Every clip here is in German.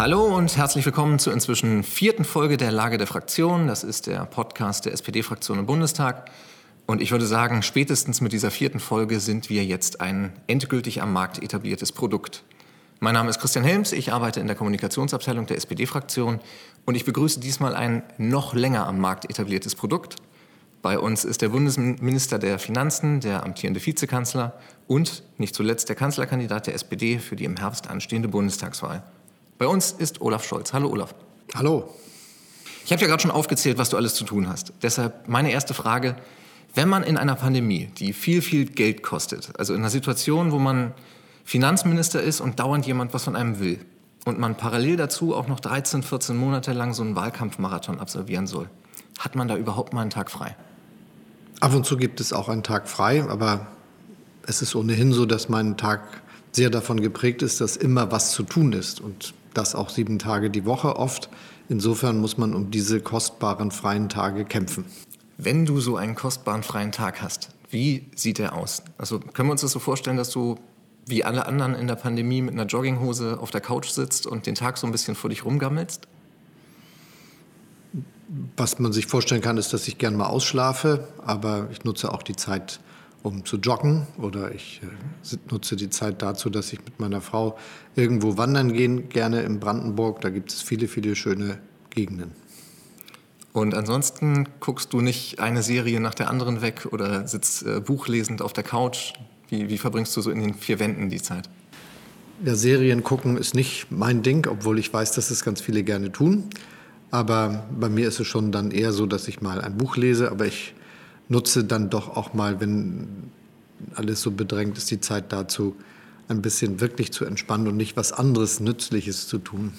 Hallo und herzlich willkommen zur inzwischen vierten Folge der Lage der Fraktion. Das ist der Podcast der SPD-Fraktion im Bundestag. Und ich würde sagen, spätestens mit dieser vierten Folge sind wir jetzt ein endgültig am Markt etabliertes Produkt. Mein Name ist Christian Helms, ich arbeite in der Kommunikationsabteilung der SPD-Fraktion und ich begrüße diesmal ein noch länger am Markt etabliertes Produkt. Bei uns ist der Bundesminister der Finanzen, der amtierende Vizekanzler und nicht zuletzt der Kanzlerkandidat der SPD für die im Herbst anstehende Bundestagswahl. Bei uns ist Olaf Scholz. Hallo Olaf. Hallo. Ich habe ja gerade schon aufgezählt, was du alles zu tun hast. Deshalb meine erste Frage. Wenn man in einer Pandemie, die viel, viel Geld kostet, also in einer Situation, wo man Finanzminister ist und dauernd jemand was von einem will und man parallel dazu auch noch 13, 14 Monate lang so einen Wahlkampfmarathon absolvieren soll, hat man da überhaupt mal einen Tag frei? Ab und zu gibt es auch einen Tag frei, aber es ist ohnehin so, dass mein Tag sehr davon geprägt ist, dass immer was zu tun ist. Und das auch sieben Tage die Woche oft. Insofern muss man um diese kostbaren freien Tage kämpfen. Wenn du so einen kostbaren freien Tag hast, wie sieht der aus? Also können wir uns das so vorstellen, dass du wie alle anderen in der Pandemie mit einer Jogginghose auf der Couch sitzt und den Tag so ein bisschen vor dich rumgammelst? Was man sich vorstellen kann, ist, dass ich gern mal ausschlafe, aber ich nutze auch die Zeit um zu joggen oder ich äh, nutze die Zeit dazu, dass ich mit meiner Frau irgendwo wandern gehen, gerne in Brandenburg. Da gibt es viele, viele schöne Gegenden. Und ansonsten guckst du nicht eine Serie nach der anderen weg oder sitzt äh, buchlesend auf der Couch? Wie, wie verbringst du so in den vier Wänden die Zeit? Ja, Serien gucken ist nicht mein Ding, obwohl ich weiß, dass es ganz viele gerne tun. Aber bei mir ist es schon dann eher so, dass ich mal ein Buch lese, aber ich nutze dann doch auch mal, wenn alles so bedrängt ist, die Zeit dazu, ein bisschen wirklich zu entspannen und nicht was anderes Nützliches zu tun.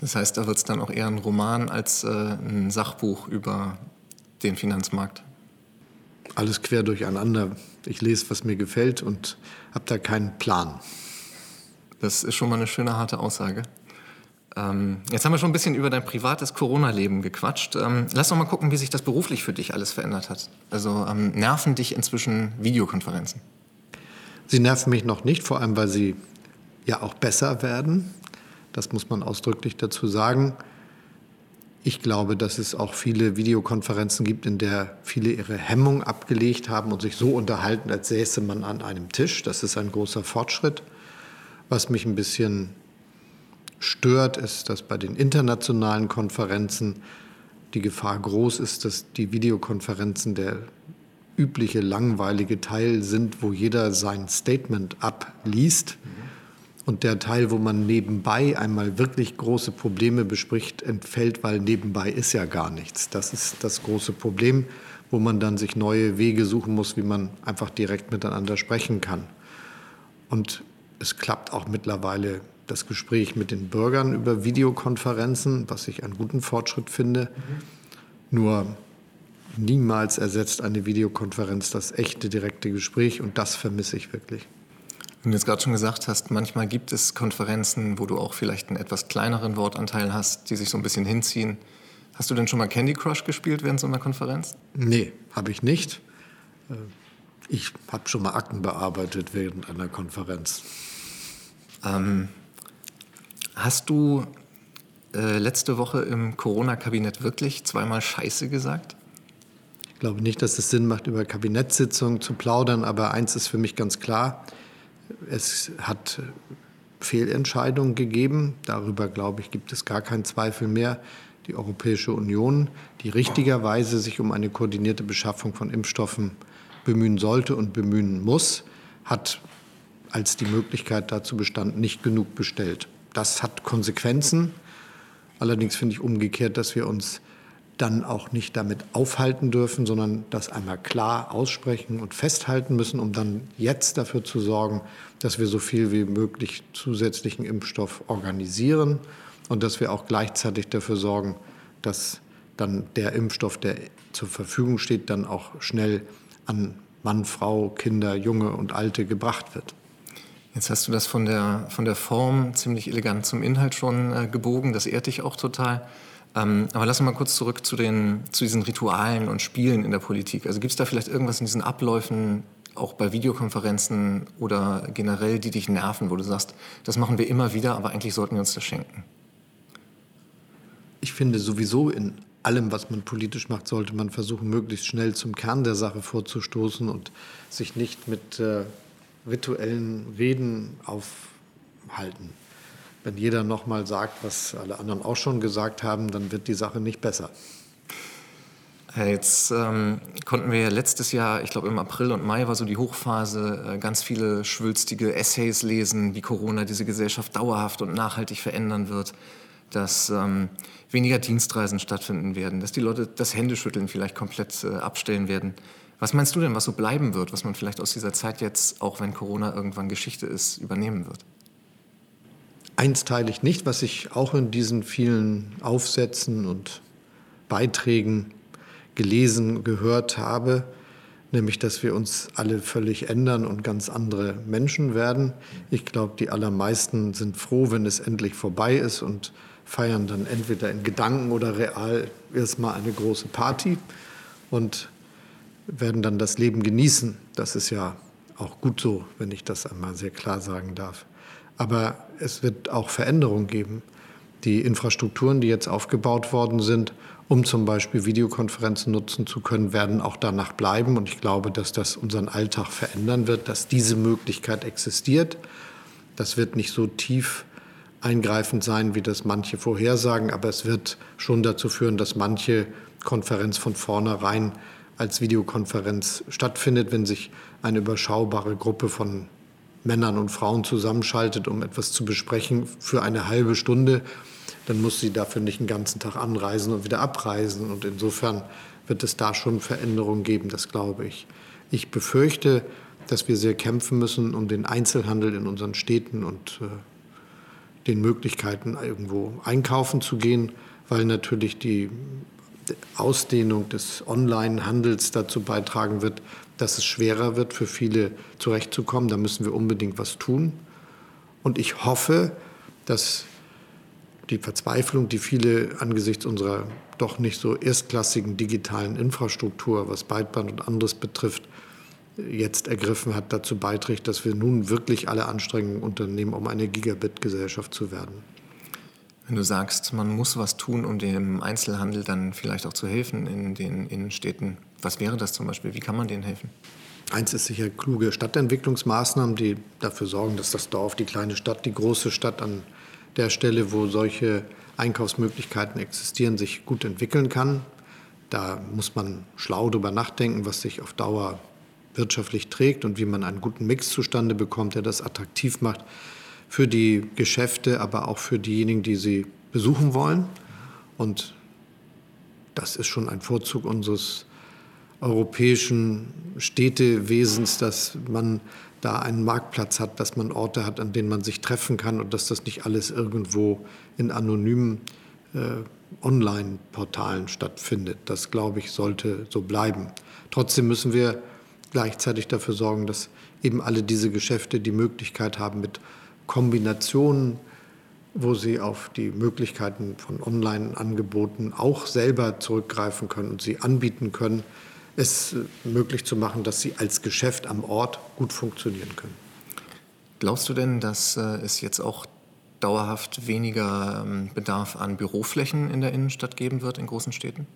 Das heißt, da wird es dann auch eher ein Roman als äh, ein Sachbuch über den Finanzmarkt. Alles quer durcheinander. Ich lese, was mir gefällt und habe da keinen Plan. Das ist schon mal eine schöne harte Aussage. Ähm, jetzt haben wir schon ein bisschen über dein privates Corona-Leben gequatscht. Ähm, lass doch mal gucken, wie sich das beruflich für dich alles verändert hat. Also ähm, nerven dich inzwischen Videokonferenzen? Sie nerven mich noch nicht, vor allem weil sie ja auch besser werden. Das muss man ausdrücklich dazu sagen. Ich glaube, dass es auch viele Videokonferenzen gibt, in der viele ihre Hemmung abgelegt haben und sich so unterhalten, als säße man an einem Tisch. Das ist ein großer Fortschritt. Was mich ein bisschen stört, ist, dass bei den internationalen Konferenzen die Gefahr groß ist, dass die Videokonferenzen der übliche langweilige Teil sind, wo jeder sein Statement abliest. Und der Teil, wo man nebenbei einmal wirklich große Probleme bespricht, entfällt, weil nebenbei ist ja gar nichts. Das ist das große Problem, wo man dann sich neue Wege suchen muss, wie man einfach direkt miteinander sprechen kann. Und es klappt auch mittlerweile das Gespräch mit den Bürgern über Videokonferenzen, was ich einen guten Fortschritt finde. Mhm. Nur niemals ersetzt eine Videokonferenz das echte, direkte Gespräch und das vermisse ich wirklich. Wenn du jetzt gerade schon gesagt hast, manchmal gibt es Konferenzen, wo du auch vielleicht einen etwas kleineren Wortanteil hast, die sich so ein bisschen hinziehen. Hast du denn schon mal Candy Crush gespielt während so einer Konferenz? Nee, habe ich nicht. Äh, ich habe schon mal Akten bearbeitet während einer Konferenz. Ähm, Hast du äh, letzte Woche im Corona-Kabinett wirklich zweimal Scheiße gesagt? Ich glaube nicht, dass es Sinn macht, über Kabinettssitzungen zu plaudern, aber eins ist für mich ganz klar. Es hat Fehlentscheidungen gegeben. Darüber, glaube ich, gibt es gar keinen Zweifel mehr. Die Europäische Union, die richtigerweise sich um eine koordinierte Beschaffung von Impfstoffen bemühen sollte und bemühen muss, hat als die Möglichkeit dazu bestand, nicht genug bestellt. Das hat Konsequenzen. Allerdings finde ich umgekehrt, dass wir uns dann auch nicht damit aufhalten dürfen, sondern das einmal klar aussprechen und festhalten müssen, um dann jetzt dafür zu sorgen, dass wir so viel wie möglich zusätzlichen Impfstoff organisieren und dass wir auch gleichzeitig dafür sorgen, dass dann der Impfstoff, der zur Verfügung steht, dann auch schnell an Mann, Frau, Kinder, Junge und Alte gebracht wird. Jetzt hast du das von der, von der Form ziemlich elegant zum Inhalt schon äh, gebogen. Das ehrt dich auch total. Ähm, aber lass uns mal kurz zurück zu, den, zu diesen Ritualen und Spielen in der Politik. Also gibt es da vielleicht irgendwas in diesen Abläufen, auch bei Videokonferenzen oder generell, die dich nerven, wo du sagst, das machen wir immer wieder, aber eigentlich sollten wir uns das schenken? ich finde sowieso in allem, was man politisch macht, sollte man versuchen, möglichst schnell zum Kern der Sache vorzustoßen und sich nicht mit äh, rituellen Reden aufhalten. Wenn jeder nochmal sagt, was alle anderen auch schon gesagt haben, dann wird die Sache nicht besser. Jetzt ähm, konnten wir letztes Jahr, ich glaube im April und Mai war so die Hochphase, äh, ganz viele schwülstige Essays lesen, wie Corona diese Gesellschaft dauerhaft und nachhaltig verändern wird, dass ähm, weniger Dienstreisen stattfinden werden, dass die Leute das Händeschütteln vielleicht komplett äh, abstellen werden. Was meinst du denn, was so bleiben wird, was man vielleicht aus dieser Zeit jetzt, auch wenn Corona irgendwann Geschichte ist, übernehmen wird? Eins teile ich nicht, was ich auch in diesen vielen Aufsätzen und Beiträgen gelesen, gehört habe, nämlich dass wir uns alle völlig ändern und ganz andere Menschen werden. Ich glaube, die allermeisten sind froh, wenn es endlich vorbei ist und feiern dann entweder in Gedanken oder real erstmal eine große Party und werden dann das Leben genießen. Das ist ja auch gut so, wenn ich das einmal sehr klar sagen darf. Aber es wird auch Veränderungen geben. Die Infrastrukturen, die jetzt aufgebaut worden sind, um zum Beispiel Videokonferenzen nutzen zu können, werden auch danach bleiben. Und ich glaube, dass das unseren Alltag verändern wird, dass diese Möglichkeit existiert. Das wird nicht so tief eingreifend sein, wie das manche vorhersagen, aber es wird schon dazu führen, dass manche Konferenz von vornherein als Videokonferenz stattfindet, wenn sich eine überschaubare Gruppe von Männern und Frauen zusammenschaltet, um etwas zu besprechen für eine halbe Stunde dann muss sie dafür nicht den ganzen Tag anreisen und wieder abreisen. Und insofern wird es da schon Veränderungen geben, das glaube ich. Ich befürchte, dass wir sehr kämpfen müssen um den Einzelhandel in unseren Städten und äh, den Möglichkeiten, irgendwo einkaufen zu gehen, weil natürlich die Ausdehnung des Online-Handels dazu beitragen wird, dass es schwerer wird, für viele zurechtzukommen. Da müssen wir unbedingt was tun. Und ich hoffe, dass die Verzweiflung, die viele angesichts unserer doch nicht so erstklassigen digitalen Infrastruktur, was Breitband und anderes betrifft, jetzt ergriffen hat, dazu beiträgt, dass wir nun wirklich alle Anstrengungen unternehmen, um eine Gigabit-Gesellschaft zu werden. Wenn du sagst, man muss was tun, um dem Einzelhandel dann vielleicht auch zu helfen in den Innenstädten, was wäre das zum Beispiel? Wie kann man denen helfen? Eins ist sicher kluge Stadtentwicklungsmaßnahmen, die dafür sorgen, dass das Dorf, die kleine Stadt, die große Stadt an der Stelle, wo solche Einkaufsmöglichkeiten existieren, sich gut entwickeln kann. Da muss man schlau drüber nachdenken, was sich auf Dauer wirtschaftlich trägt und wie man einen guten Mix zustande bekommt, der das attraktiv macht für die Geschäfte, aber auch für diejenigen, die sie besuchen wollen. Und das ist schon ein Vorzug unseres europäischen Städtewesens, dass man da einen Marktplatz hat, dass man Orte hat, an denen man sich treffen kann und dass das nicht alles irgendwo in anonymen äh, Online-Portalen stattfindet. Das, glaube ich, sollte so bleiben. Trotzdem müssen wir gleichzeitig dafür sorgen, dass eben alle diese Geschäfte die Möglichkeit haben, mit Kombinationen, wo sie auf die Möglichkeiten von Online-Angeboten auch selber zurückgreifen können und sie anbieten können, es möglich zu machen, dass sie als Geschäft am Ort gut funktionieren können. Glaubst du denn, dass äh, es jetzt auch dauerhaft weniger ähm, Bedarf an Büroflächen in der Innenstadt geben wird in großen Städten?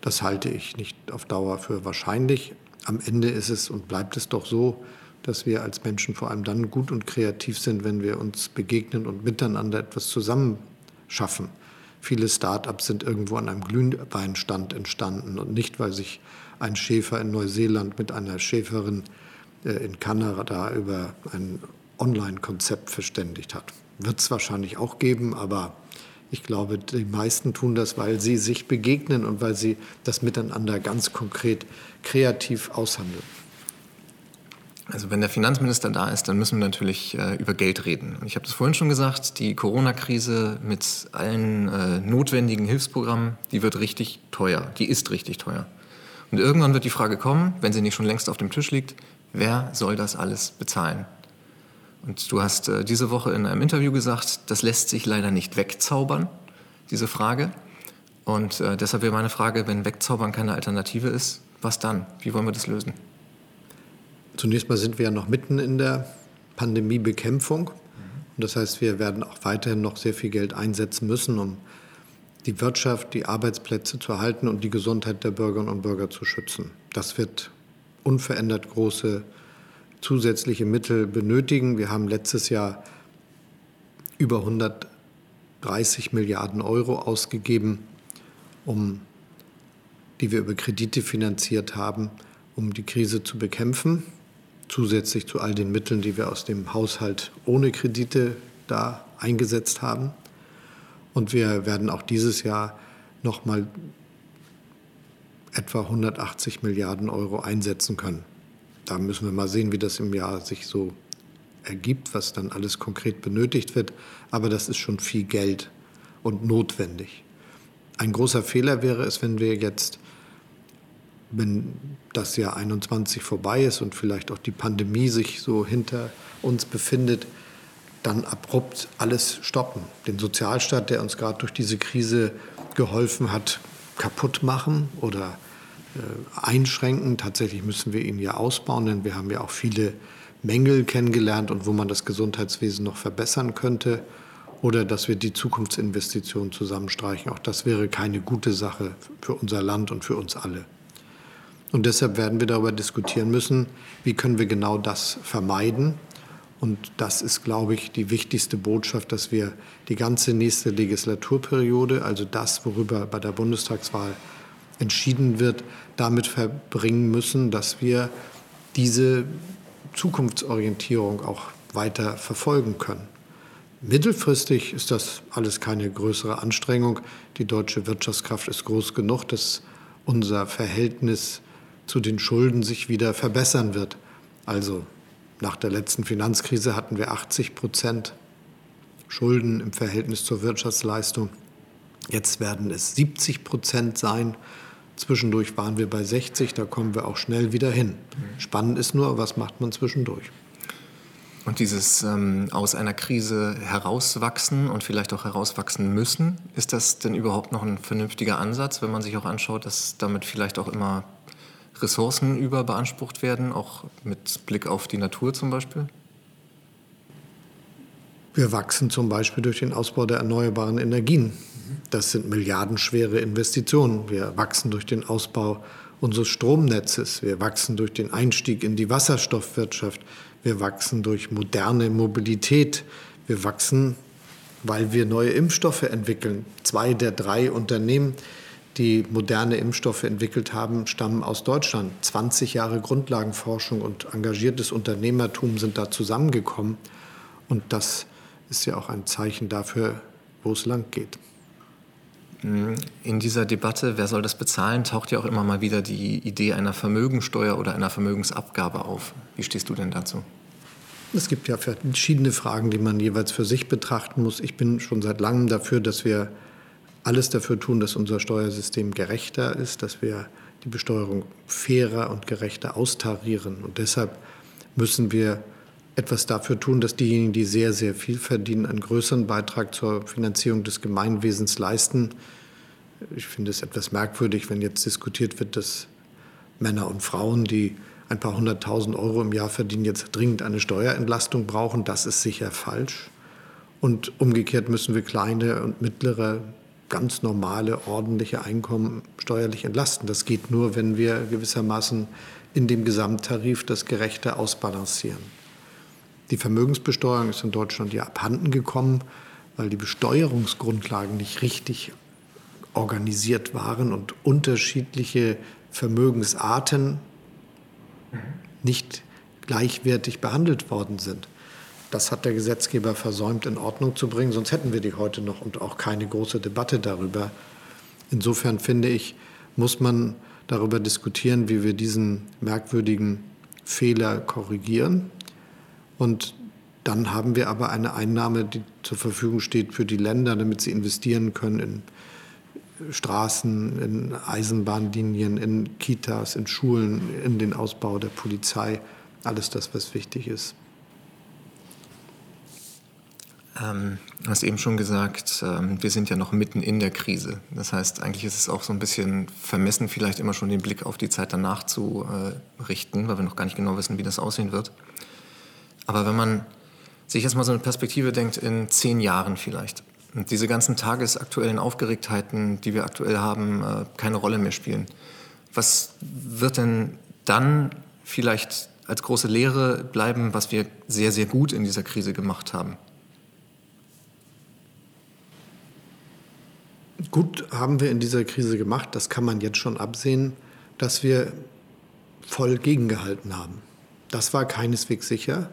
Das halte ich nicht auf Dauer für wahrscheinlich. Am Ende ist es und bleibt es doch so, dass wir als Menschen vor allem dann gut und kreativ sind, wenn wir uns begegnen und miteinander etwas zusammen schaffen. Viele Start-ups sind irgendwo an einem Glühweinstand entstanden und nicht, weil sich ein Schäfer in Neuseeland mit einer Schäferin äh, in Kanada über ein Online-Konzept verständigt hat. Wird es wahrscheinlich auch geben, aber ich glaube, die meisten tun das, weil sie sich begegnen und weil sie das miteinander ganz konkret kreativ aushandeln. Also wenn der Finanzminister da ist, dann müssen wir natürlich äh, über Geld reden. Und ich habe das vorhin schon gesagt, die Corona-Krise mit allen äh, notwendigen Hilfsprogrammen, die wird richtig teuer, die ist richtig teuer. Und irgendwann wird die Frage kommen, wenn sie nicht schon längst auf dem Tisch liegt, wer soll das alles bezahlen? Und du hast äh, diese Woche in einem Interview gesagt, das lässt sich leider nicht wegzaubern, diese Frage. Und äh, deshalb wäre meine Frage, wenn wegzaubern keine Alternative ist, was dann? Wie wollen wir das lösen? Zunächst mal sind wir ja noch mitten in der Pandemiebekämpfung. Und das heißt, wir werden auch weiterhin noch sehr viel Geld einsetzen müssen, um die Wirtschaft, die Arbeitsplätze zu erhalten und die Gesundheit der Bürgerinnen und Bürger zu schützen. Das wird unverändert große zusätzliche Mittel benötigen. Wir haben letztes Jahr über 130 Milliarden Euro ausgegeben, um, die wir über Kredite finanziert haben, um die Krise zu bekämpfen, zusätzlich zu all den Mitteln, die wir aus dem Haushalt ohne Kredite da eingesetzt haben. Und wir werden auch dieses Jahr noch mal etwa 180 Milliarden Euro einsetzen können. Da müssen wir mal sehen, wie das im Jahr sich so ergibt, was dann alles konkret benötigt wird. Aber das ist schon viel Geld und notwendig. Ein großer Fehler wäre es, wenn wir jetzt, wenn das Jahr 21 vorbei ist und vielleicht auch die Pandemie sich so hinter uns befindet, dann abrupt alles stoppen. Den Sozialstaat, der uns gerade durch diese Krise geholfen hat, kaputt machen oder äh, einschränken. Tatsächlich müssen wir ihn ja ausbauen, denn wir haben ja auch viele Mängel kennengelernt und wo man das Gesundheitswesen noch verbessern könnte. Oder dass wir die Zukunftsinvestitionen zusammenstreichen. Auch das wäre keine gute Sache für unser Land und für uns alle. Und deshalb werden wir darüber diskutieren müssen, wie können wir genau das vermeiden und das ist, glaube ich, die wichtigste Botschaft, dass wir die ganze nächste Legislaturperiode, also das, worüber bei der Bundestagswahl entschieden wird, damit verbringen müssen, dass wir diese Zukunftsorientierung auch weiter verfolgen können. Mittelfristig ist das alles keine größere Anstrengung. Die deutsche Wirtschaftskraft ist groß genug, dass unser Verhältnis zu den Schulden sich wieder verbessern wird. Also nach der letzten Finanzkrise hatten wir 80 Prozent Schulden im Verhältnis zur Wirtschaftsleistung. Jetzt werden es 70 Prozent sein. Zwischendurch waren wir bei 60, da kommen wir auch schnell wieder hin. Spannend ist nur, was macht man zwischendurch? Und dieses ähm, aus einer Krise herauswachsen und vielleicht auch herauswachsen müssen, ist das denn überhaupt noch ein vernünftiger Ansatz, wenn man sich auch anschaut, dass damit vielleicht auch immer Ressourcen überbeansprucht werden, auch mit Blick auf die Natur zum Beispiel? Wir wachsen zum Beispiel durch den Ausbau der erneuerbaren Energien. Das sind milliardenschwere Investitionen. Wir wachsen durch den Ausbau unseres Stromnetzes. Wir wachsen durch den Einstieg in die Wasserstoffwirtschaft. Wir wachsen durch moderne Mobilität. Wir wachsen, weil wir neue Impfstoffe entwickeln. Zwei der drei Unternehmen, die moderne Impfstoffe entwickelt haben, stammen aus Deutschland. 20 Jahre Grundlagenforschung und engagiertes Unternehmertum sind da zusammengekommen. Und das ist ja auch ein Zeichen dafür, wo es lang geht. In dieser Debatte, wer soll das bezahlen, taucht ja auch immer mal wieder die Idee einer Vermögensteuer oder einer Vermögensabgabe auf. Wie stehst du denn dazu? Es gibt ja verschiedene Fragen, die man jeweils für sich betrachten muss. Ich bin schon seit langem dafür, dass wir alles dafür tun, dass unser Steuersystem gerechter ist, dass wir die Besteuerung fairer und gerechter austarieren. Und deshalb müssen wir etwas dafür tun, dass diejenigen, die sehr, sehr viel verdienen, einen größeren Beitrag zur Finanzierung des Gemeinwesens leisten. Ich finde es etwas merkwürdig, wenn jetzt diskutiert wird, dass Männer und Frauen, die ein paar hunderttausend Euro im Jahr verdienen, jetzt dringend eine Steuerentlastung brauchen. Das ist sicher falsch. Und umgekehrt müssen wir kleine und mittlere ganz normale, ordentliche Einkommen steuerlich entlasten. Das geht nur, wenn wir gewissermaßen in dem Gesamttarif das Gerechte ausbalancieren. Die Vermögensbesteuerung ist in Deutschland ja abhanden gekommen, weil die Besteuerungsgrundlagen nicht richtig organisiert waren und unterschiedliche Vermögensarten nicht gleichwertig behandelt worden sind. Das hat der Gesetzgeber versäumt, in Ordnung zu bringen, sonst hätten wir die heute noch und auch keine große Debatte darüber. Insofern finde ich, muss man darüber diskutieren, wie wir diesen merkwürdigen Fehler korrigieren. Und dann haben wir aber eine Einnahme, die zur Verfügung steht für die Länder, damit sie investieren können in Straßen, in Eisenbahnlinien, in Kitas, in Schulen, in den Ausbau der Polizei. Alles das, was wichtig ist. Ähm, du hast eben schon gesagt, ähm, wir sind ja noch mitten in der Krise. Das heißt, eigentlich ist es auch so ein bisschen vermessen, vielleicht immer schon den Blick auf die Zeit danach zu äh, richten, weil wir noch gar nicht genau wissen, wie das aussehen wird. Aber wenn man sich jetzt mal so eine Perspektive denkt, in zehn Jahren vielleicht, und diese ganzen tagesaktuellen Aufgeregtheiten, die wir aktuell haben, äh, keine Rolle mehr spielen. Was wird denn dann vielleicht als große Lehre bleiben, was wir sehr, sehr gut in dieser Krise gemacht haben? Gut haben wir in dieser Krise gemacht, das kann man jetzt schon absehen, dass wir voll gegengehalten haben. Das war keineswegs sicher.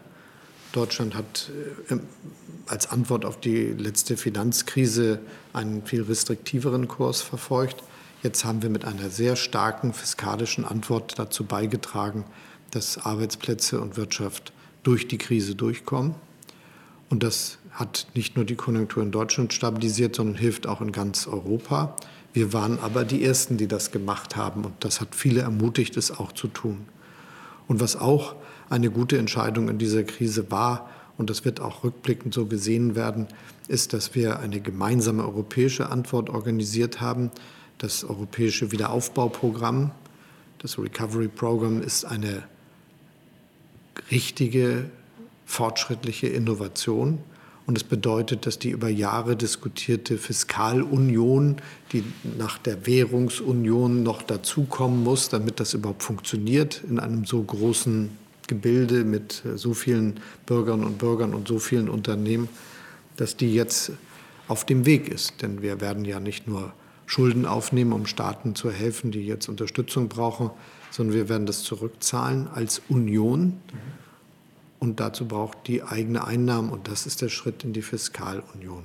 Deutschland hat äh, als Antwort auf die letzte Finanzkrise einen viel restriktiveren Kurs verfolgt. Jetzt haben wir mit einer sehr starken fiskalischen Antwort dazu beigetragen, dass Arbeitsplätze und Wirtschaft durch die Krise durchkommen. Und das hat nicht nur die Konjunktur in Deutschland stabilisiert, sondern hilft auch in ganz Europa. Wir waren aber die Ersten, die das gemacht haben und das hat viele ermutigt, es auch zu tun. Und was auch eine gute Entscheidung in dieser Krise war, und das wird auch rückblickend so gesehen werden, ist, dass wir eine gemeinsame europäische Antwort organisiert haben. Das europäische Wiederaufbauprogramm, das Recovery Program, ist eine richtige, fortschrittliche Innovation. Und es bedeutet, dass die über Jahre diskutierte Fiskalunion, die nach der Währungsunion noch dazukommen muss, damit das überhaupt funktioniert in einem so großen Gebilde mit so vielen Bürgerinnen und Bürgern und so vielen Unternehmen, dass die jetzt auf dem Weg ist. Denn wir werden ja nicht nur Schulden aufnehmen, um Staaten zu helfen, die jetzt Unterstützung brauchen, sondern wir werden das zurückzahlen als Union. Mhm und dazu braucht die eigene Einnahmen und das ist der Schritt in die Fiskalunion.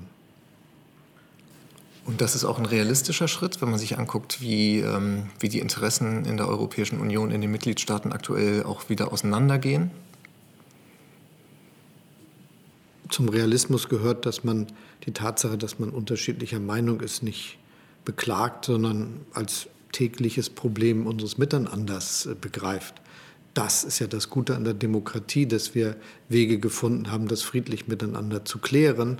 Und das ist auch ein realistischer Schritt, wenn man sich anguckt, wie, ähm, wie die Interessen in der Europäischen Union in den Mitgliedstaaten aktuell auch wieder auseinandergehen? Zum Realismus gehört, dass man die Tatsache, dass man unterschiedlicher Meinung ist, nicht beklagt, sondern als tägliches Problem unseres Miteinanders äh, begreift das ist ja das Gute an der Demokratie, dass wir Wege gefunden haben, das friedlich miteinander zu klären.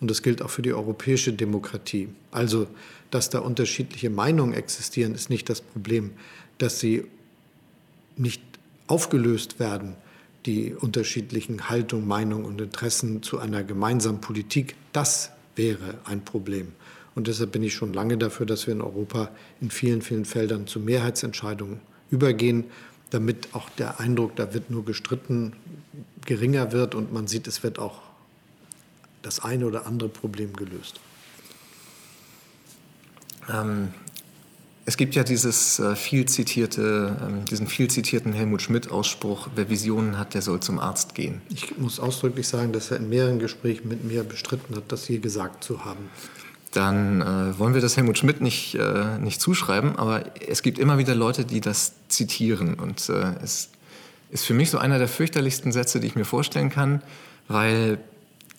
Und das gilt auch für die europäische Demokratie. Also, dass da unterschiedliche Meinungen existieren, ist nicht das Problem. Dass sie nicht aufgelöst werden, die unterschiedlichen Haltungen, Meinungen und Interessen zu einer gemeinsamen Politik, das wäre ein Problem. Und deshalb bin ich schon lange dafür, dass wir in Europa in vielen, vielen Feldern zu Mehrheitsentscheidungen übergehen damit auch der Eindruck, da wird nur gestritten, geringer wird und man sieht, es wird auch das eine oder andere Problem gelöst. Ähm, es gibt ja dieses, äh, viel zitierte, ähm, diesen viel zitierten Helmut Schmidt-Ausspruch, wer Visionen hat, der soll zum Arzt gehen. Ich muss ausdrücklich sagen, dass er in mehreren Gesprächen mit mir bestritten hat, das je gesagt zu haben dann äh, wollen wir das Helmut Schmidt nicht, äh, nicht zuschreiben, aber es gibt immer wieder Leute, die das zitieren. Und äh, es ist für mich so einer der fürchterlichsten Sätze, die ich mir vorstellen kann, weil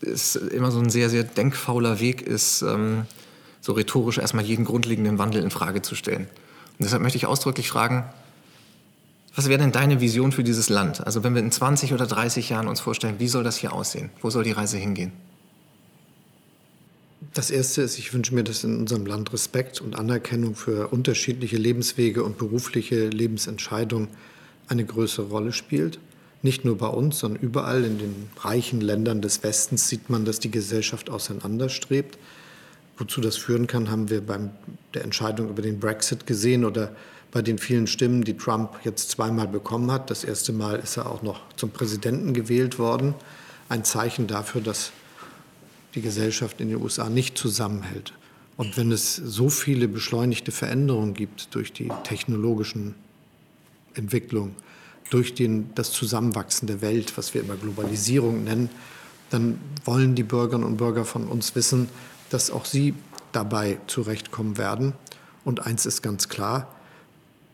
es immer so ein sehr, sehr denkfauler Weg ist, ähm, so rhetorisch erstmal jeden grundlegenden Wandel in Frage zu stellen. Und deshalb möchte ich ausdrücklich fragen, was wäre denn deine Vision für dieses Land? Also wenn wir in 20 oder 30 Jahren uns vorstellen, wie soll das hier aussehen? Wo soll die Reise hingehen? Das Erste ist, ich wünsche mir, dass in unserem Land Respekt und Anerkennung für unterschiedliche Lebenswege und berufliche Lebensentscheidungen eine größere Rolle spielt. Nicht nur bei uns, sondern überall in den reichen Ländern des Westens sieht man, dass die Gesellschaft auseinanderstrebt. Wozu das führen kann, haben wir bei der Entscheidung über den Brexit gesehen oder bei den vielen Stimmen, die Trump jetzt zweimal bekommen hat. Das erste Mal ist er auch noch zum Präsidenten gewählt worden. Ein Zeichen dafür, dass die Gesellschaft in den USA nicht zusammenhält. Und wenn es so viele beschleunigte Veränderungen gibt durch die technologischen Entwicklungen, durch den, das Zusammenwachsen der Welt, was wir immer Globalisierung nennen, dann wollen die Bürgerinnen und Bürger von uns wissen, dass auch sie dabei zurechtkommen werden. Und eins ist ganz klar,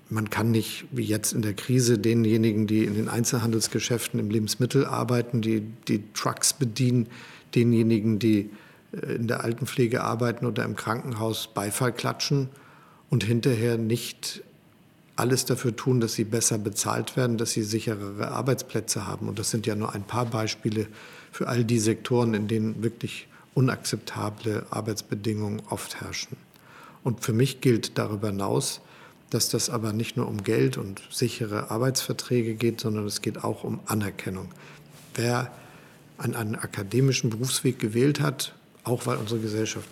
man kann nicht, wie jetzt in der Krise, denjenigen, die in den Einzelhandelsgeschäften im Lebensmittel arbeiten, die die Trucks bedienen, denjenigen, die äh, in der Altenpflege arbeiten oder im Krankenhaus Beifall klatschen und hinterher nicht alles dafür tun, dass sie besser bezahlt werden, dass sie sicherere Arbeitsplätze haben. Und das sind ja nur ein paar Beispiele für all die Sektoren, in denen wirklich unakzeptable Arbeitsbedingungen oft herrschen. Und für mich gilt darüber hinaus, dass das aber nicht nur um Geld und sichere Arbeitsverträge geht, sondern es geht auch um Anerkennung. Wer an einen akademischen Berufsweg gewählt hat, auch weil unsere Gesellschaft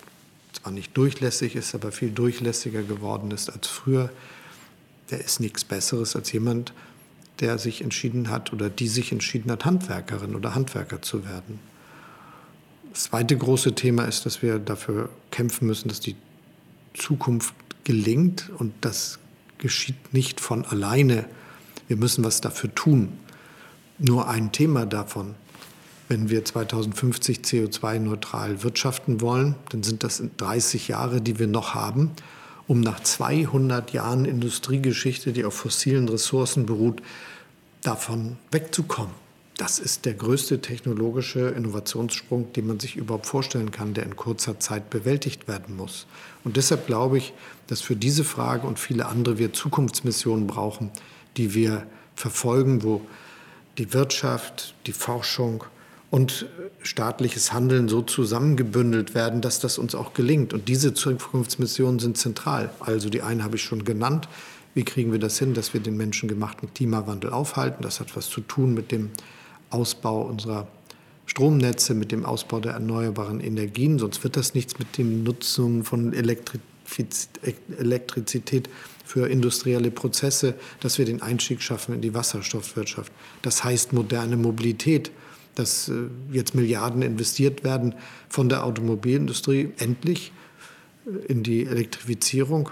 zwar nicht durchlässig ist, aber viel durchlässiger geworden ist als früher, der ist nichts Besseres als jemand, der sich entschieden hat oder die sich entschieden hat, Handwerkerin oder Handwerker zu werden. Das zweite große Thema ist, dass wir dafür kämpfen müssen, dass die Zukunft gelingt und das geschieht nicht von alleine. Wir müssen was dafür tun. Nur ein Thema davon. Wenn wir 2050 CO2-neutral wirtschaften wollen, dann sind das 30 Jahre, die wir noch haben, um nach 200 Jahren Industriegeschichte, die auf fossilen Ressourcen beruht, davon wegzukommen. Das ist der größte technologische Innovationssprung, den man sich überhaupt vorstellen kann, der in kurzer Zeit bewältigt werden muss. Und deshalb glaube ich, dass für diese Frage und viele andere wir Zukunftsmissionen brauchen, die wir verfolgen, wo die Wirtschaft, die Forschung und staatliches Handeln so zusammengebündelt werden, dass das uns auch gelingt. Und diese Zukunftsmissionen sind zentral. Also die eine habe ich schon genannt. Wie kriegen wir das hin, dass wir den menschengemachten Klimawandel aufhalten? Das hat was zu tun mit dem Ausbau unserer Stromnetze, mit dem Ausbau der erneuerbaren Energien. Sonst wird das nichts mit dem Nutzung von Elektrizität für industrielle Prozesse, dass wir den Einstieg schaffen in die Wasserstoffwirtschaft. Das heißt moderne Mobilität, dass äh, jetzt Milliarden investiert werden von der Automobilindustrie endlich äh, in die Elektrifizierung,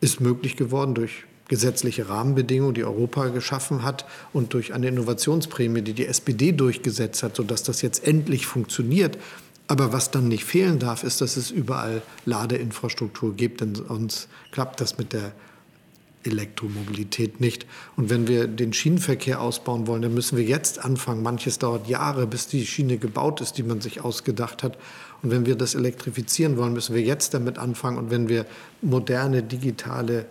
ist möglich geworden durch gesetzliche Rahmenbedingungen, die Europa geschaffen hat und durch eine Innovationsprämie, die die SPD durchgesetzt hat, sodass das jetzt endlich funktioniert. Aber was dann nicht fehlen darf, ist, dass es überall Ladeinfrastruktur gibt, denn sonst klappt das mit der Elektromobilität nicht. Und wenn wir den Schienenverkehr ausbauen wollen, dann müssen wir jetzt anfangen. Manches dauert Jahre, bis die Schiene gebaut ist, die man sich ausgedacht hat. Und wenn wir das elektrifizieren wollen, müssen wir jetzt damit anfangen. Und wenn wir moderne digitale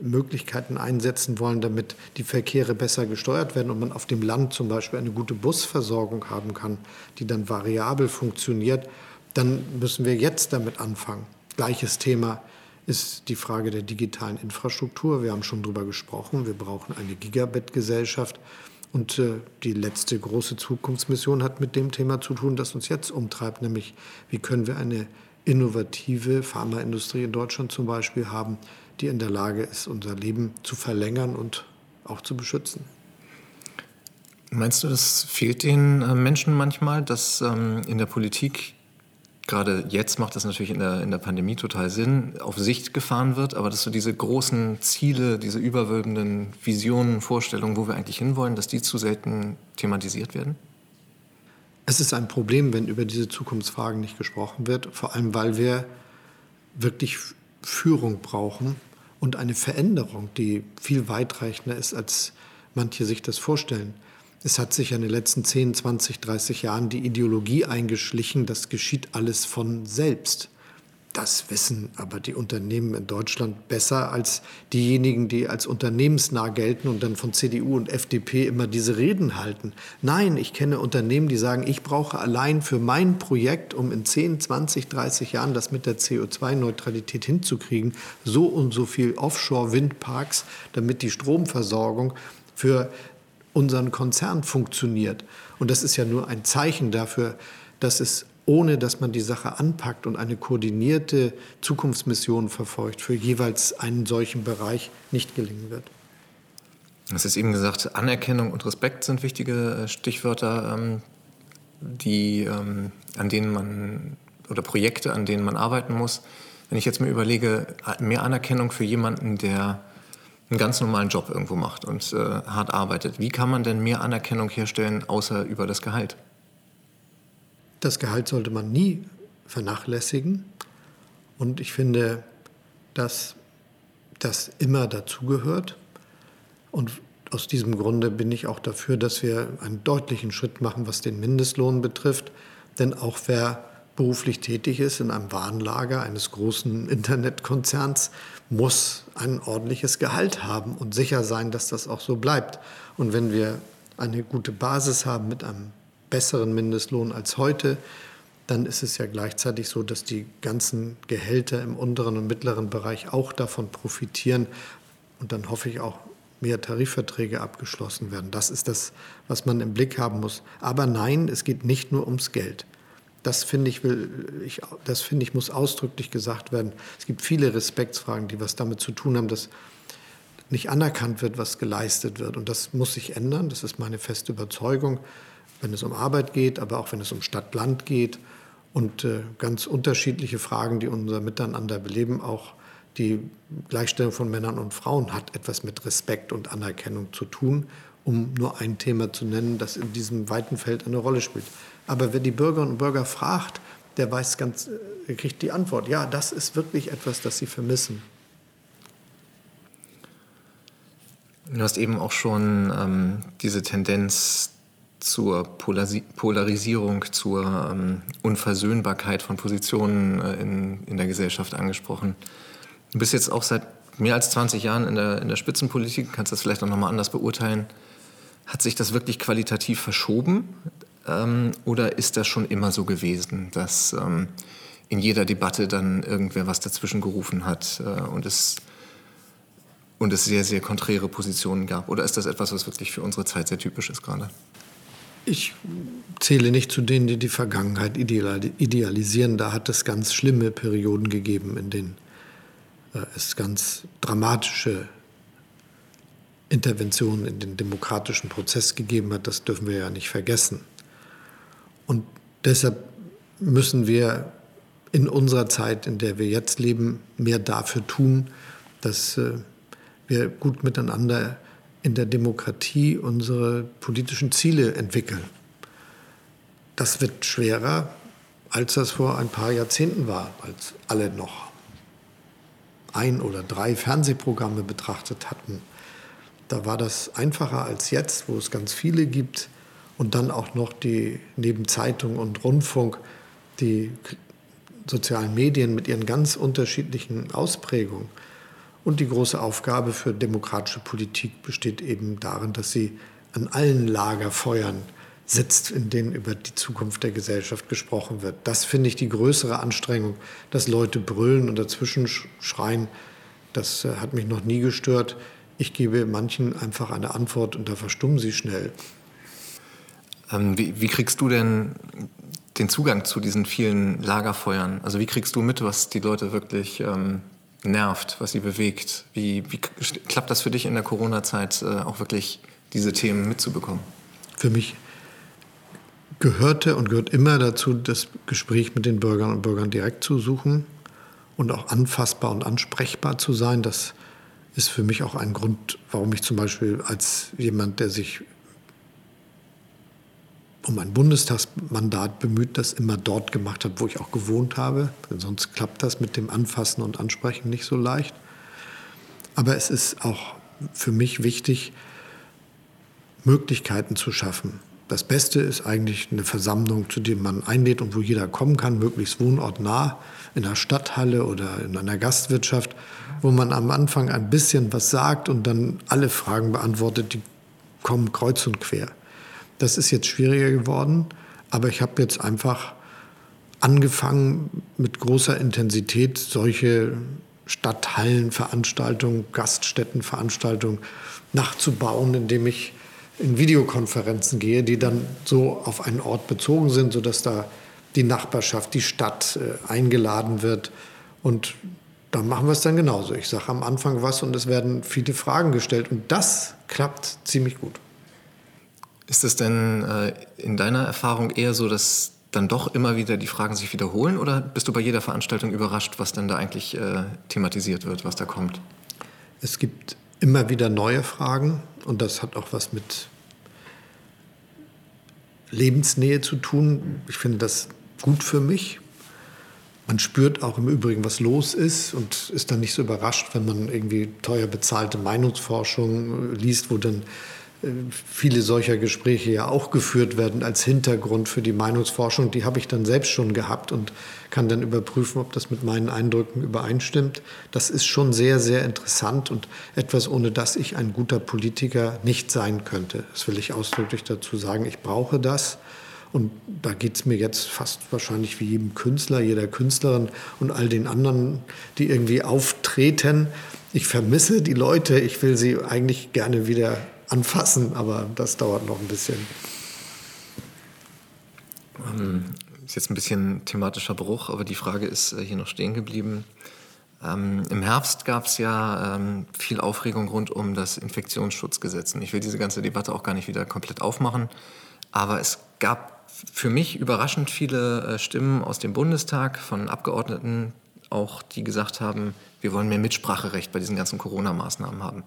Möglichkeiten einsetzen wollen, damit die Verkehre besser gesteuert werden und man auf dem Land zum Beispiel eine gute Busversorgung haben kann, die dann variabel funktioniert, dann müssen wir jetzt damit anfangen. Gleiches Thema ist die Frage der digitalen Infrastruktur. Wir haben schon darüber gesprochen. Wir brauchen eine Gigabit-Gesellschaft. Und äh, die letzte große Zukunftsmission hat mit dem Thema zu tun, das uns jetzt umtreibt, nämlich wie können wir eine innovative Pharmaindustrie in Deutschland zum Beispiel haben, die in der Lage ist, unser Leben zu verlängern und auch zu beschützen. Meinst du, das fehlt den äh, Menschen manchmal, dass ähm, in der Politik, gerade jetzt macht das natürlich in der, in der Pandemie total Sinn, auf Sicht gefahren wird, aber dass so diese großen Ziele, diese überwölbenden Visionen, Vorstellungen, wo wir eigentlich hinwollen, dass die zu selten thematisiert werden? Es ist ein Problem, wenn über diese Zukunftsfragen nicht gesprochen wird, vor allem weil wir wirklich Führung brauchen und eine Veränderung, die viel weitreichender ist, als manche sich das vorstellen. Es hat sich in den letzten 10, 20, 30 Jahren die Ideologie eingeschlichen, das geschieht alles von selbst. Das wissen aber die Unternehmen in Deutschland besser als diejenigen, die als unternehmensnah gelten und dann von CDU und FDP immer diese Reden halten. Nein, ich kenne Unternehmen, die sagen, ich brauche allein für mein Projekt, um in 10, 20, 30 Jahren das mit der CO2-Neutralität hinzukriegen, so und so viel Offshore-Windparks, damit die Stromversorgung für unseren Konzern funktioniert. Und das ist ja nur ein Zeichen dafür, dass es ohne dass man die Sache anpackt und eine koordinierte Zukunftsmission verfolgt, für jeweils einen solchen Bereich nicht gelingen wird. Das ist eben gesagt, Anerkennung und Respekt sind wichtige äh, Stichwörter, ähm, die, ähm, an denen man oder Projekte, an denen man arbeiten muss. Wenn ich jetzt mir überlege, mehr Anerkennung für jemanden, der einen ganz normalen Job irgendwo macht und äh, hart arbeitet, wie kann man denn mehr Anerkennung herstellen, außer über das Gehalt? Das Gehalt sollte man nie vernachlässigen. Und ich finde, dass das immer dazugehört. Und aus diesem Grunde bin ich auch dafür, dass wir einen deutlichen Schritt machen, was den Mindestlohn betrifft. Denn auch wer beruflich tätig ist in einem Warenlager eines großen Internetkonzerns, muss ein ordentliches Gehalt haben und sicher sein, dass das auch so bleibt. Und wenn wir eine gute Basis haben mit einem besseren Mindestlohn als heute, dann ist es ja gleichzeitig so, dass die ganzen Gehälter im unteren und mittleren Bereich auch davon profitieren. Und dann hoffe ich auch, mehr Tarifverträge abgeschlossen werden. Das ist das, was man im Blick haben muss. Aber nein, es geht nicht nur ums Geld. Das finde ich, ich, das finde ich, muss ausdrücklich gesagt werden. Es gibt viele Respektsfragen, die was damit zu tun haben, dass nicht anerkannt wird, was geleistet wird. Und das muss sich ändern. Das ist meine feste Überzeugung, wenn es um Arbeit geht, aber auch wenn es um Stadt-Land geht und äh, ganz unterschiedliche Fragen, die unser Miteinander beleben, auch die Gleichstellung von Männern und Frauen hat etwas mit Respekt und Anerkennung zu tun, um nur ein Thema zu nennen, das in diesem weiten Feld eine Rolle spielt. Aber wer die Bürgerinnen und Bürger fragt, der weiß ganz, er kriegt die Antwort, ja, das ist wirklich etwas, das sie vermissen. Du hast eben auch schon ähm, diese Tendenz zur Polarisi Polarisierung, zur ähm, Unversöhnbarkeit von Positionen äh, in, in der Gesellschaft angesprochen. Du bist jetzt auch seit mehr als 20 Jahren in der, in der Spitzenpolitik, kannst das vielleicht auch nochmal anders beurteilen. Hat sich das wirklich qualitativ verschoben ähm, oder ist das schon immer so gewesen, dass ähm, in jeder Debatte dann irgendwer was dazwischen gerufen hat äh, und, es, und es sehr, sehr konträre Positionen gab? Oder ist das etwas, was wirklich für unsere Zeit sehr typisch ist gerade? Ich zähle nicht zu denen, die die Vergangenheit idealisieren. Da hat es ganz schlimme Perioden gegeben, in denen äh, es ganz dramatische Interventionen in den demokratischen Prozess gegeben hat. Das dürfen wir ja nicht vergessen. Und deshalb müssen wir in unserer Zeit, in der wir jetzt leben, mehr dafür tun, dass äh, wir gut miteinander in der Demokratie unsere politischen Ziele entwickeln. Das wird schwerer, als das vor ein paar Jahrzehnten war, als alle noch ein oder drei Fernsehprogramme betrachtet hatten. Da war das einfacher als jetzt, wo es ganz viele gibt und dann auch noch die neben Zeitung und Rundfunk die sozialen Medien mit ihren ganz unterschiedlichen Ausprägungen. Und die große Aufgabe für demokratische Politik besteht eben darin, dass sie an allen Lagerfeuern sitzt, in denen über die Zukunft der Gesellschaft gesprochen wird. Das finde ich die größere Anstrengung, dass Leute brüllen und dazwischen schreien. Das äh, hat mich noch nie gestört. Ich gebe manchen einfach eine Antwort und da verstummen sie schnell. Ähm, wie, wie kriegst du denn den Zugang zu diesen vielen Lagerfeuern? Also wie kriegst du mit, was die Leute wirklich ähm, nervt, was sie bewegt? Wie, wie klappt das für dich in der Corona-Zeit äh, auch wirklich, diese Themen mitzubekommen? Für mich gehörte und gehört immer dazu, das Gespräch mit den Bürgern und Bürgern direkt zu suchen und auch anfassbar und ansprechbar zu sein. Das ist für mich auch ein Grund, warum ich zum Beispiel als jemand, der sich um ein Bundestagsmandat bemüht, das immer dort gemacht habe, wo ich auch gewohnt habe. Denn sonst klappt das mit dem Anfassen und Ansprechen nicht so leicht. Aber es ist auch für mich wichtig, Möglichkeiten zu schaffen. Das Beste ist eigentlich eine Versammlung, zu der man einlädt und wo jeder kommen kann, möglichst wohnortnah, in einer Stadthalle oder in einer Gastwirtschaft, wo man am Anfang ein bisschen was sagt und dann alle Fragen beantwortet, die kommen kreuz und quer. Das ist jetzt schwieriger geworden, aber ich habe jetzt einfach angefangen, mit großer Intensität solche Stadthallenveranstaltungen, Gaststättenveranstaltungen nachzubauen, indem ich in Videokonferenzen gehe, die dann so auf einen Ort bezogen sind, sodass da die Nachbarschaft, die Stadt äh, eingeladen wird. Und da machen wir es dann genauso. Ich sage am Anfang was und es werden viele Fragen gestellt. Und das klappt ziemlich gut. Ist es denn äh, in deiner Erfahrung eher so, dass dann doch immer wieder die Fragen sich wiederholen? Oder bist du bei jeder Veranstaltung überrascht, was dann da eigentlich äh, thematisiert wird, was da kommt? Es gibt immer wieder neue Fragen und das hat auch was mit Lebensnähe zu tun. Ich finde das gut für mich. Man spürt auch im Übrigen, was los ist und ist dann nicht so überrascht, wenn man irgendwie teuer bezahlte Meinungsforschung liest, wo dann viele solcher Gespräche ja auch geführt werden als Hintergrund für die Meinungsforschung. Die habe ich dann selbst schon gehabt und kann dann überprüfen, ob das mit meinen Eindrücken übereinstimmt. Das ist schon sehr, sehr interessant und etwas, ohne das ich ein guter Politiker nicht sein könnte. Das will ich ausdrücklich dazu sagen. Ich brauche das. Und da geht es mir jetzt fast wahrscheinlich wie jedem Künstler, jeder Künstlerin und all den anderen, die irgendwie auftreten. Ich vermisse die Leute, ich will sie eigentlich gerne wieder anfassen, aber das dauert noch ein bisschen. Ähm, ist jetzt ein bisschen thematischer Bruch, aber die Frage ist äh, hier noch stehen geblieben. Ähm, Im Herbst gab es ja ähm, viel Aufregung rund um das Infektionsschutzgesetz. Und ich will diese ganze Debatte auch gar nicht wieder komplett aufmachen. Aber es gab für mich überraschend viele äh, Stimmen aus dem Bundestag von Abgeordneten, auch die gesagt haben, wir wollen mehr Mitspracherecht bei diesen ganzen Corona-Maßnahmen haben.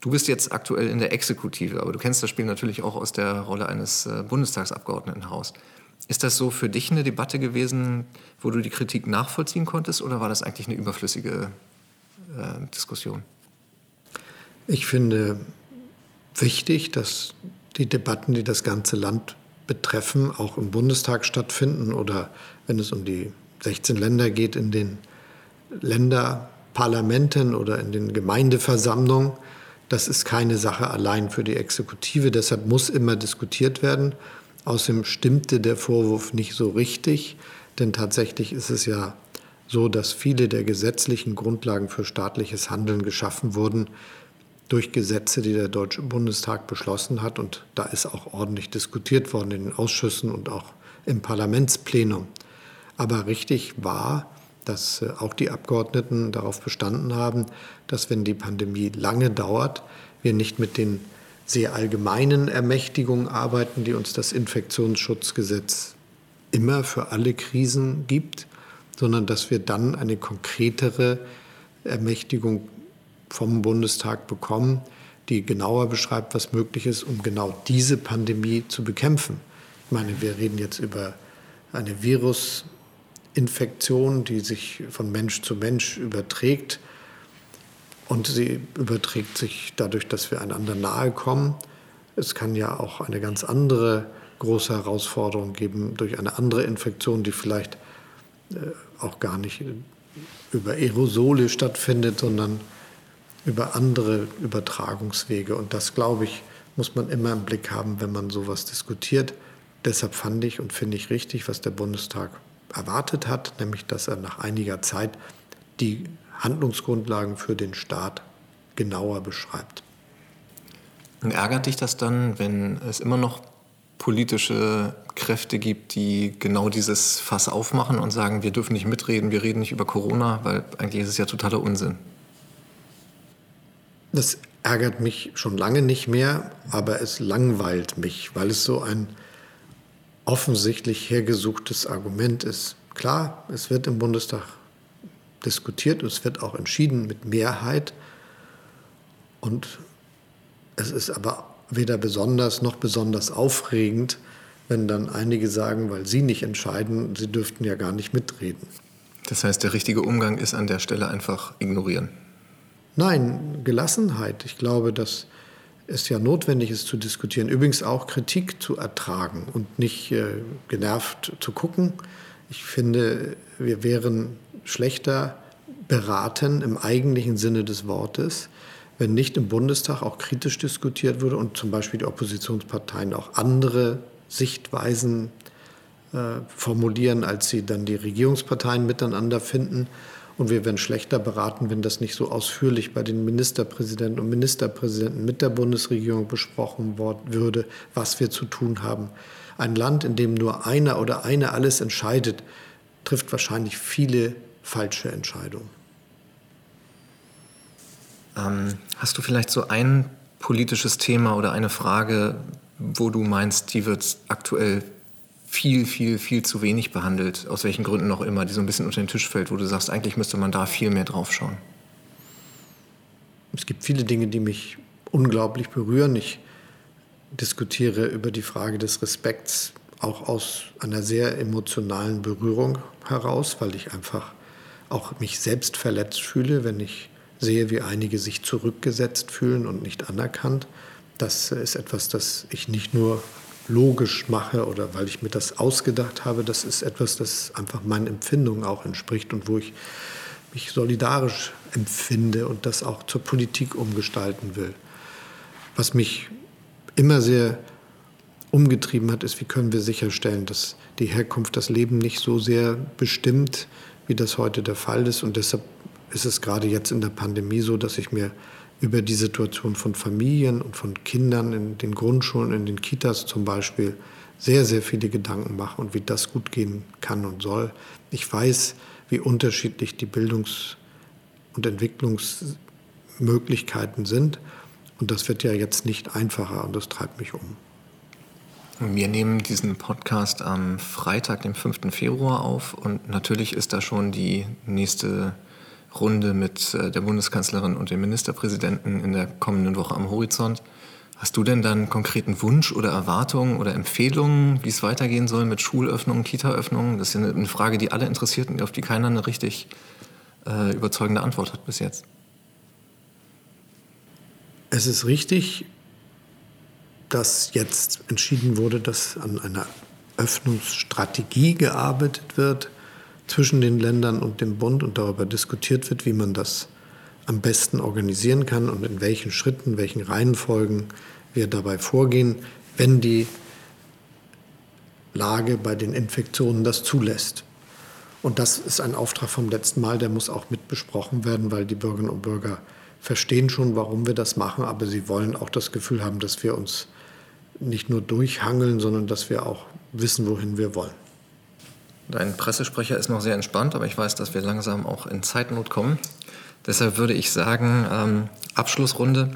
Du bist jetzt aktuell in der Exekutive, aber du kennst das Spiel natürlich auch aus der Rolle eines äh, Bundestagsabgeordneten heraus. Ist das so für dich eine Debatte gewesen, wo du die Kritik nachvollziehen konntest, oder war das eigentlich eine überflüssige äh, Diskussion? Ich finde wichtig, dass die Debatten, die das ganze Land betreffen, auch im Bundestag stattfinden oder wenn es um die 16 Länder geht, in den Länderparlamenten oder in den Gemeindeversammlungen. Das ist keine Sache allein für die Exekutive, deshalb muss immer diskutiert werden. Außerdem stimmte der Vorwurf nicht so richtig, denn tatsächlich ist es ja so, dass viele der gesetzlichen Grundlagen für staatliches Handeln geschaffen wurden durch Gesetze, die der Deutsche Bundestag beschlossen hat. Und da ist auch ordentlich diskutiert worden in den Ausschüssen und auch im Parlamentsplenum. Aber richtig war, dass äh, auch die Abgeordneten darauf bestanden haben, dass wenn die Pandemie lange dauert, wir nicht mit den sehr allgemeinen Ermächtigungen arbeiten, die uns das Infektionsschutzgesetz immer für alle Krisen gibt, sondern dass wir dann eine konkretere Ermächtigung vom Bundestag bekommen, die genauer beschreibt, was möglich ist, um genau diese Pandemie zu bekämpfen. Ich meine, wir reden jetzt über eine Virusinfektion, die sich von Mensch zu Mensch überträgt. Und sie überträgt sich dadurch, dass wir einander nahe kommen. Es kann ja auch eine ganz andere große Herausforderung geben durch eine andere Infektion, die vielleicht äh, auch gar nicht über Aerosole stattfindet, sondern über andere Übertragungswege. Und das, glaube ich, muss man immer im Blick haben, wenn man sowas diskutiert. Deshalb fand ich und finde ich richtig, was der Bundestag erwartet hat, nämlich dass er nach einiger Zeit die Handlungsgrundlagen für den Staat genauer beschreibt. Und ärgert dich das dann, wenn es immer noch politische Kräfte gibt, die genau dieses Fass aufmachen und sagen, wir dürfen nicht mitreden, wir reden nicht über Corona, weil eigentlich ist es ja totaler Unsinn. Das ärgert mich schon lange nicht mehr, aber es langweilt mich, weil es so ein offensichtlich hergesuchtes Argument ist. Klar, es wird im Bundestag diskutiert und es wird auch entschieden mit Mehrheit. Und es ist aber weder besonders noch besonders aufregend, wenn dann einige sagen, weil sie nicht entscheiden, sie dürften ja gar nicht mitreden. Das heißt, der richtige Umgang ist an der Stelle einfach ignorieren. Nein, Gelassenheit. Ich glaube, dass es ja notwendig ist zu diskutieren. Übrigens auch Kritik zu ertragen und nicht äh, genervt zu gucken. Ich finde, wir wären schlechter beraten im eigentlichen Sinne des Wortes, wenn nicht im Bundestag auch kritisch diskutiert würde und zum Beispiel die Oppositionsparteien auch andere Sichtweisen äh, formulieren, als sie dann die Regierungsparteien miteinander finden. Und wir wären schlechter beraten, wenn das nicht so ausführlich bei den Ministerpräsidenten und Ministerpräsidenten mit der Bundesregierung besprochen würde, was wir zu tun haben. Ein Land, in dem nur einer oder eine alles entscheidet, trifft wahrscheinlich viele falsche Entscheidungen. Ähm, hast du vielleicht so ein politisches Thema oder eine Frage, wo du meinst, die wird aktuell viel, viel, viel zu wenig behandelt, aus welchen Gründen auch immer, die so ein bisschen unter den Tisch fällt, wo du sagst, eigentlich müsste man da viel mehr drauf schauen? Es gibt viele Dinge, die mich unglaublich berühren. Ich diskutiere über die Frage des Respekts auch aus einer sehr emotionalen Berührung heraus, weil ich einfach auch mich selbst verletzt fühle, wenn ich sehe, wie einige sich zurückgesetzt fühlen und nicht anerkannt. Das ist etwas, das ich nicht nur logisch mache oder weil ich mir das ausgedacht habe. Das ist etwas, das einfach meinen Empfindungen auch entspricht und wo ich mich solidarisch empfinde und das auch zur Politik umgestalten will. Was mich immer sehr umgetrieben hat, ist, wie können wir sicherstellen, dass die Herkunft das Leben nicht so sehr bestimmt, wie das heute der Fall ist. Und deshalb ist es gerade jetzt in der Pandemie so, dass ich mir über die Situation von Familien und von Kindern in den Grundschulen, in den Kitas zum Beispiel sehr, sehr viele Gedanken mache und wie das gut gehen kann und soll. Ich weiß, wie unterschiedlich die Bildungs- und Entwicklungsmöglichkeiten sind. Und das wird ja jetzt nicht einfacher und das treibt mich um. Wir nehmen diesen Podcast am Freitag, dem 5. Februar auf und natürlich ist da schon die nächste Runde mit äh, der Bundeskanzlerin und dem Ministerpräsidenten in der kommenden Woche am Horizont. Hast du denn dann konkreten Wunsch oder Erwartungen oder Empfehlungen, wie es weitergehen soll mit Schulöffnungen, Kitaöffnungen? Das ist eine Frage, die alle interessiert und auf die keiner eine richtig äh, überzeugende Antwort hat bis jetzt. Es ist richtig, dass jetzt entschieden wurde, dass an einer Öffnungsstrategie gearbeitet wird zwischen den Ländern und dem Bund und darüber diskutiert wird, wie man das am besten organisieren kann und in welchen Schritten, welchen Reihenfolgen wir dabei vorgehen, wenn die Lage bei den Infektionen das zulässt. Und das ist ein Auftrag vom letzten Mal, der muss auch mit besprochen werden, weil die Bürgerinnen und Bürger verstehen schon, warum wir das machen, aber sie wollen auch das Gefühl haben, dass wir uns nicht nur durchhangeln, sondern dass wir auch wissen, wohin wir wollen. Dein Pressesprecher ist noch sehr entspannt, aber ich weiß, dass wir langsam auch in Zeitnot kommen. Deshalb würde ich sagen, ähm, Abschlussrunde.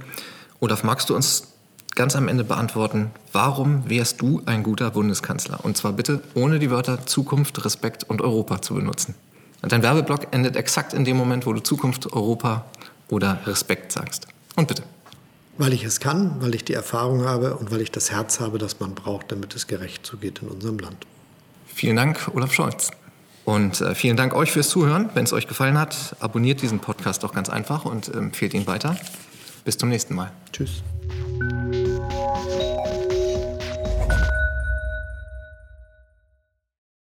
Olaf, magst du uns ganz am Ende beantworten, warum wärst du ein guter Bundeskanzler? Und zwar bitte ohne die Wörter Zukunft, Respekt und Europa zu benutzen. Dein Werbeblock endet exakt in dem Moment, wo du Zukunft, Europa oder Respekt sagst. Und bitte. Weil ich es kann, weil ich die Erfahrung habe und weil ich das Herz habe, das man braucht, damit es gerecht zugeht in unserem Land. Vielen Dank, Olaf Scholz. Und äh, vielen Dank euch fürs Zuhören. Wenn es euch gefallen hat, abonniert diesen Podcast doch ganz einfach und empfehlt ihn weiter. Bis zum nächsten Mal. Tschüss.